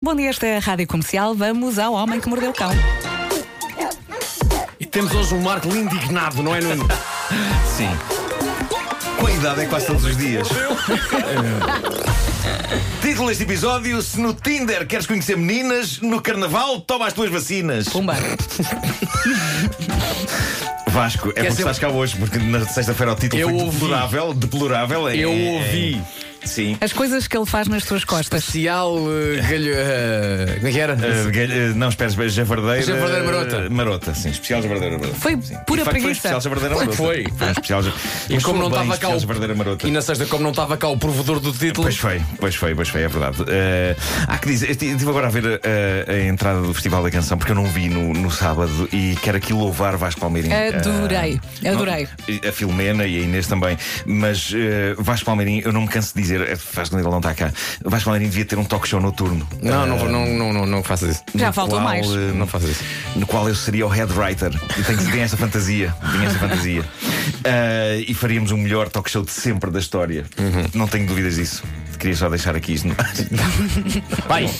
Bom dia, esta é a Rádio Comercial. Vamos ao Homem que Mordeu o Cão. E temos hoje um Marco indignado, não é, Nuno? Sim. Com a idade é quase todos os dias. Título deste episódio: Se no Tinder queres conhecer meninas, no carnaval toma as tuas vacinas. Pumba. Vasco, é porque ser- estás cá hoje, porque na sexta-feira o título Eu foi ouvi. deplorável. Deplorável é. Eu é- ouvi. Sim. As coisas que ele faz nas tuas costas. Especial eh, galho. eh, como é que era? Uh, uh, não, espera, espera, javardeira. Javardeira marota. uh, Marota, sim, especial javardeira marota. Foi sim. pura facto, Foi preguiça. especial javardeira marota. foi. Foi especial E Mas como não estava cá especial o. E na sexta, como não estava cá o provedor do título. Pois foi, pois foi, pois foi, é verdade. Uh, há que dizer, estive agora a ver uh, a entrada do Festival da Canção, porque eu não vi no, no sábado e quero aqui louvar Vasco Palmeirinho. Adorei, Uh, adorei. não, a Filomena e a Inês também. Mas uh, Vasco Palmeirinho, eu não me canso de dizer, é, faz quando ele não está cá, Vasco Palmeirinho devia ter um talk show noturno. Não, não, Uh, não, não, não, não faças isso. Já faltou qual, mais. uh, Não faças isso. no qual eu seria o head writer. E tenho, tenho essa fantasia. Tenho essa fantasia. Uh, e faríamos o melhor talk show de sempre da história. Não tenho dúvidas disso. Queria só deixar aqui isto. Vai!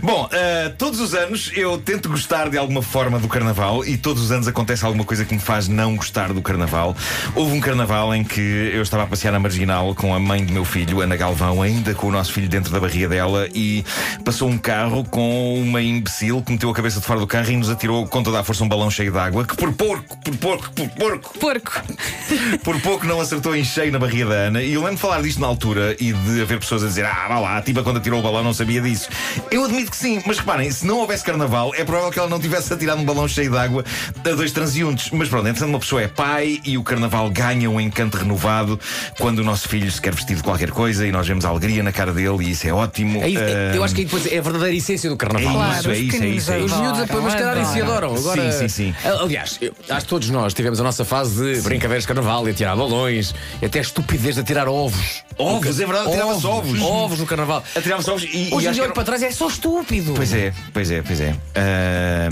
Bom, uh, todos os anos eu tento gostar de alguma forma do carnaval e todos os anos acontece alguma coisa que me faz não gostar do carnaval. Houve um carnaval em que eu estava a passear na marginal com a mãe do meu filho, Ana Galvão, ainda com o nosso filho dentro da barriga dela, e passou um carro com uma imbecil que meteu a cabeça de fora do carro e nos atirou com toda a força um balão cheio de água, que por porco, por porco, por porco, Porco. por pouco não acertou em cheio na barriga da Ana. E eu lembro de falar disto na altura e de haver pessoas a dizer: Ah, vá lá, a tipa quando atirou o balão não sabia disso. Eu admito que sim, mas reparem, se não houvesse carnaval, é provável que ela não tivesse atirado um balão cheio de água a dois transeuntes. Mas pronto, entretanto, uma pessoa é pai e o carnaval ganha um encanto renovado quando o nosso filho se quer vestir de qualquer coisa e nós vemos a alegria na cara dele e isso é ótimo. É isso, é- Ah, eu acho que aí depois é a verdadeira essência do é carnaval. Claro, isso, é os isso, é isso. É isso. Os miúdos Adoram, depois mascararem se adoram. Agora, Sim, sim, sim. Aliás, eu- acho que todos nós tivemos a nossa fase de brincadeiras de carnaval, e tirar balões, e até a estupidez de atirar ovos. Ovos, é verdade, tirava-se ovos. Ovos no carnaval. Atirava-se ovos e, Hoje em dia olho para trás é só estúpido. Pois é, pois é, pois é. Ah,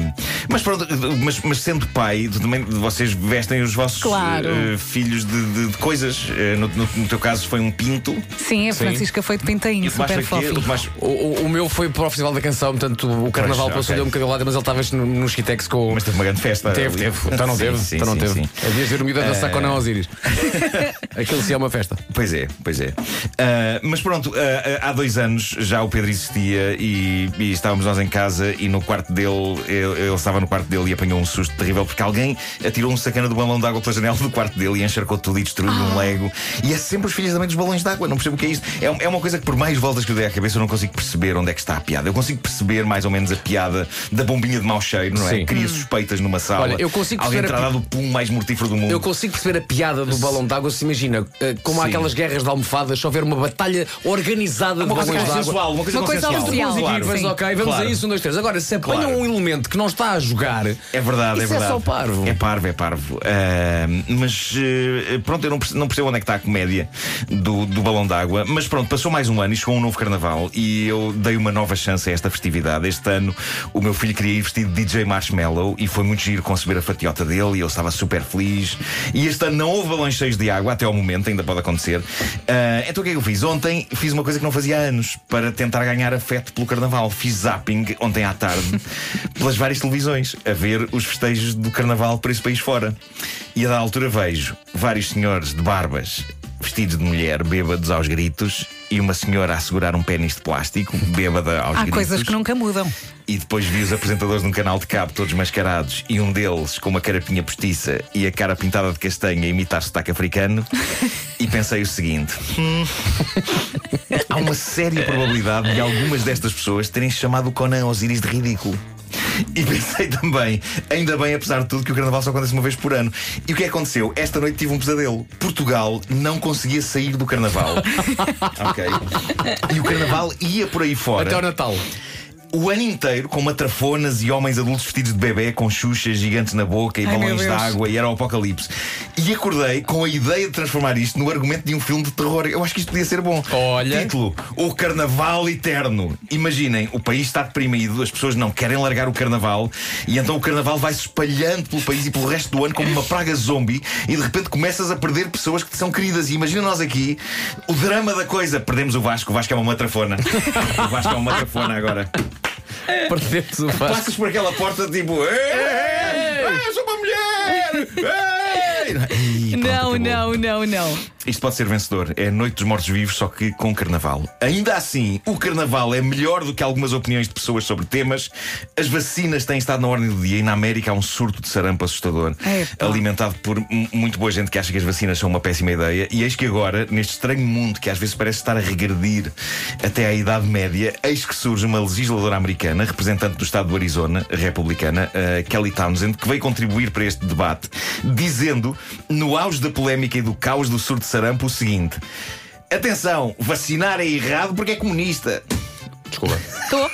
mas pronto, mas, mas sendo pai, também vocês vestem os vossos Claro. eh, filhos de, de- de coisas. Eh, no, no- no teu caso foi um pinto. Sim, a Francisca foi de pintainho, super foi quê? O O, o- o meu foi para o Festival da Canção, portanto o carnaval Pois, passou-lhe ok. um bocadinho lado, mas ele estava no, no Skitex com. Mas teve uma grande festa. Teve, ali. teve. Então não Sim, teve. sim, então não sim, teve. sim. Havia ver o miúdo a dançar com a Ana Osiris. Aquilo sim é uma festa. Pois é, pois é. Ah, mas pronto, ah, ah, há dois anos já o Pedro existia e, e estávamos nós em casa e no quarto dele, ele, ele estava no quarto dele e apanhou um susto terrível porque alguém atirou um sacana do balão de água pela janela do quarto dele e encharcou tudo e destruiu um Lego. E é sempre os filhos também dos balões de água, não percebo o que é isto. É, é uma coisa que por mais voltas que eu dei à cabeça eu não consigo perceber onde é que está a piada. Eu consigo perceber mais ou menos a piada da bombinha de mau cheiro, não é? Sim. Cria suspeitas numa sala. Olha, eu consigo Alguém terá dado o pum mais mortífero do mundo. Eu consigo perceber a piada do balão de água. Se imagina, eh, como há aquelas guerras de almofadas, se houver uma batalha organizada de Uma coisa balões de água. uma coisa Uma coisa Claro, sim. ok, vamos Claro. a isso, um, dois, três. Agora, se apanham Claro. um elemento que não está a jogar, É verdade, é é verdade. só parvo. É parvo, é parvo. Ah, mas eh, pronto, eu não perce- não percebo onde é que está a comédia do, do balão d'água. Mas pronto, passou mais um ano e chegou um novo carnaval e eu dei uma nova chance a esta festividade. Este ano o meu filho queria ir vestido de DJ Marshmallow e foi muito giro conceber a fatiota dele e eu estava super feliz. E este ano não houve balões cheios de água, até ao momento, ainda pode acontecer. Ah, então o que é que eu fiz? Ontem fiz uma coisa que não fazia há anos para tentar ganhar afeto pelo carnaval. Fiz zapping ontem à tarde pelas várias televisões a ver os festejos do carnaval por esse país fora. E a da altura vejo vários senhores de barbas vestidos de mulher, bêbados aos gritos, e uma senhora a segurar um pênis de plástico, bêbada aos Há gritos. coisas que nunca mudam. E depois vi os apresentadores de um canal de cabo todos mascarados e um deles com uma carapinha postiça e a cara pintada de castanha a imitar sotaque africano. e pensei o seguinte: "Hum, há uma séria probabilidade de algumas destas pessoas terem chamado o Conan Osiris de ridículo. E pensei também, ainda bem, apesar de tudo, que o carnaval só acontece uma vez por ano. E o que é que aconteceu? Esta noite tive um pesadelo. Portugal não conseguia sair do carnaval. ok. E o carnaval ia por aí fora. até ao Natal. O ano inteiro com matrafonas e homens adultos vestidos de bebê com xuxas gigantes na boca e Ai, balões de água e era o apocalipse. E acordei com a ideia de transformar isto no argumento de um filme de terror. Eu acho que isto podia ser bom. Olha. Título: O Carnaval Eterno. Imaginem, o país está deprimido, as pessoas não querem largar o carnaval e então o carnaval vai se espalhando pelo país e pelo resto do ano como uma praga zombie e de repente começas a perder pessoas que te são queridas. E imagina nós aqui o drama da coisa. Perdemos o Vasco, o Vasco é uma matrafona. o Vasco é uma matrafona agora. Perdemos o Vasco. Passas por aquela porta tipo. Ei, ei, ei, sou uma mulher! Ei! Ih, pronto, Não, acabou. não, não, não. Isto pode ser vencedor. É Noite dos Mortos-Vivos, só que com carnaval. Ainda assim, o carnaval é melhor do que algumas opiniões de pessoas sobre temas. As vacinas têm estado na ordem do dia e na América há um surto de sarampo assustador, Epa. alimentado por muito boa gente que acha que as vacinas são uma péssima ideia. E eis que agora, neste estranho mundo que às vezes parece estar a regredir até à Idade Média, eis que surge uma legisladora americana, representante do estado do Arizona, republicana, a Kelly Townsend, que veio contribuir para este debate, dizendo, no auge da polémica e do caos do surto de sarampo, o seguinte: Atenção, vacinar é errado porque é comunista. Desculpa. Estou.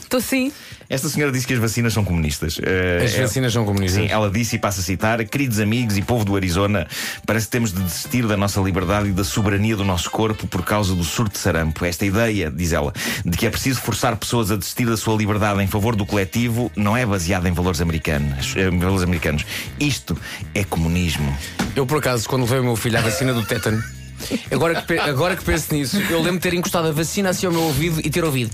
Estou sim. Esta senhora disse que as vacinas são comunistas. Eh, As é- vacinas são comunistas. Sim, ela disse e passa a citar: Queridos amigos e povo do Arizona, parece que temos de desistir da nossa liberdade e da soberania do nosso corpo por causa do surto de sarampo. Esta ideia, diz ela, de que é preciso forçar pessoas a desistir da sua liberdade em favor do coletivo não é baseada em valores americanos. eh, valores americanos. Isto é comunismo. Eu, por acaso, quando levei o meu filho à vacina do tétano, agora que, agora que penso nisso, eu lembro de ter encostado a vacina assim ao meu ouvido e ter ouvido.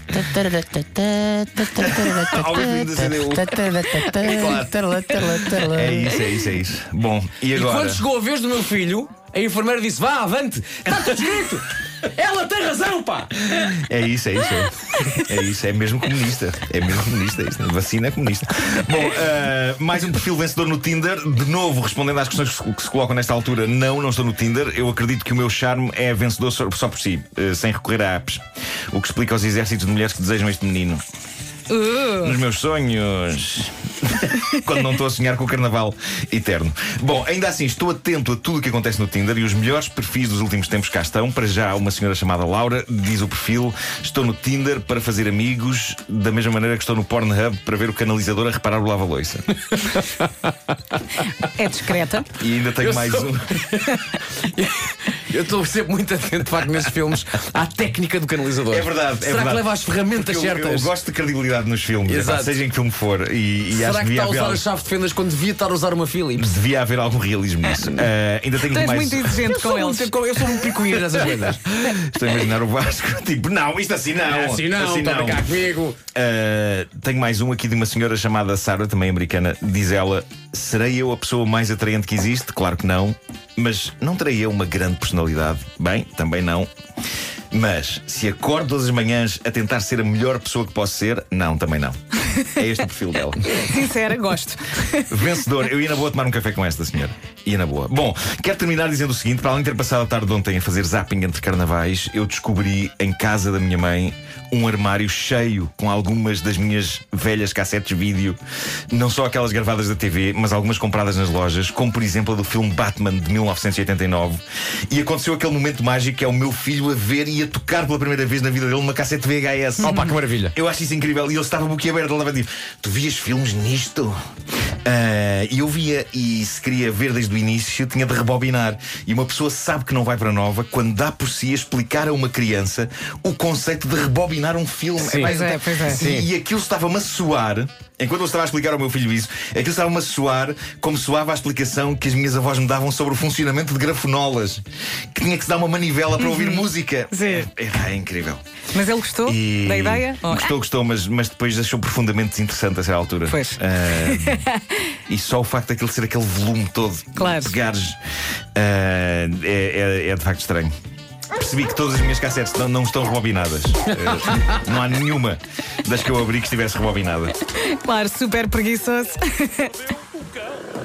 É isso, é isso, é isso. Bom, e E agora? quando chegou a vez do meu filho, a enfermeira disse: Vá, avante, está tudo escrito! Ela tem razão, pá! É isso, é isso. É, é isso, é mesmo comunista. É mesmo comunista. Isto. Vacina é comunista. Bom, ah, mais um perfil vencedor no Tinder. De novo, respondendo às questões que se- colocam nesta altura, não, não estou no Tinder. Eu acredito que o meu charme é vencedor só, por si, eh, sem recorrer a apps. O que explica aos exércitos de mulheres que desejam este menino. Uh, Nos meus sonhos. Quando não estou a sonhar com o carnaval eterno. Bom, ainda assim, estou atento a tudo o que acontece no Tinder e os melhores perfis dos últimos tempos cá estão. Para já, uma senhora chamada Laura diz o perfil: Estou no Tinder para fazer amigos, da mesma maneira que estou no Pornhub para ver o canalizador a reparar o lava-loiça. é discreta. E ainda tenho Eu mais sou- um. Eu estou sempre muito atento, de facto, nesses filmes, à técnica do canalizador. É verdade, é Será verdade. que leva as ferramentas eu, certas? eu gosto de credibilidade nos filmes, Exato. epá, seja em que filme for. E, e Será acho que que está a usar algo- a chave de fendas quando devia estar a usar uma Philips? devia haver algum realismo nisso. Ah, ainda tenho Tens mais. muito exigente Eu com sou, eles. muito, eu sou um picuinha nessas coisas. Estou a imaginar o Vasco, tipo, não, isto assim não. assim não, toma cá comigo. Uh, tenho mais um aqui de uma senhora chamada Sarah, também americana. Diz ela: Serei eu a pessoa mais atraente que existe? Claro que não. Mas não terei eu uma grande personalidade? Bem, também não. Mas se acordo todas as manhãs a tentar ser a melhor pessoa que posso ser? Não, também não. É este o perfil dela. Sincera, gosto. Vencedor, eu ia na boa tomar um café com esta senhora. Ia na boa. Bom, quero terminar dizendo o seguinte: para além de ter passado a tarde de ontem a fazer zapping entre carnavais, eu descobri em casa da minha mãe um armário cheio com algumas das minhas velhas cassetes vídeo, não só aquelas gravadas da TV, mas algumas compradas nas lojas, como por exemplo a do filme Batman de 1989. E aconteceu aquele momento mágico que é o meu filho a ver e a tocar pela primeira vez na vida dele uma cassete VHS. Opa, que maravilha. Eu acho isso incrível. E ele estava boquiaberto, ele estava tipo: Tu vias filmes nisto? Ah, E eu via, e se queria ver desde o início, tinha de rebobinar. E uma pessoa sabe que não vai para nova quando dá por si a explicar a uma criança o conceito de rebobinar um filme. Sim. Epá, Pois é, pois é. E- Sim. E aquilo estava-me a soar. Enquanto eu estava a explicar ao meu filho isso, aquilo estava-me a soar como soava a explicação que as minhas avós me davam sobre o funcionamento de grafonolas. Que tinha que se dar uma manivela para ouvir música. Sim. É, é incrível. Mas ele gostou E- da ideia? Gostou, gostou, mas, mas depois achou profundamente desinteressante a certa altura. Pois. Ah, e só o facto daquilo ser aquele volume todo, Claro. Pegares, ah, é, é- é de facto estranho. Percebi que todas as minhas cassetes não, não estão rebobinadas. Ah, não há nenhuma das que eu abri que estivesse rebobinada. Claro, super preguiçoso.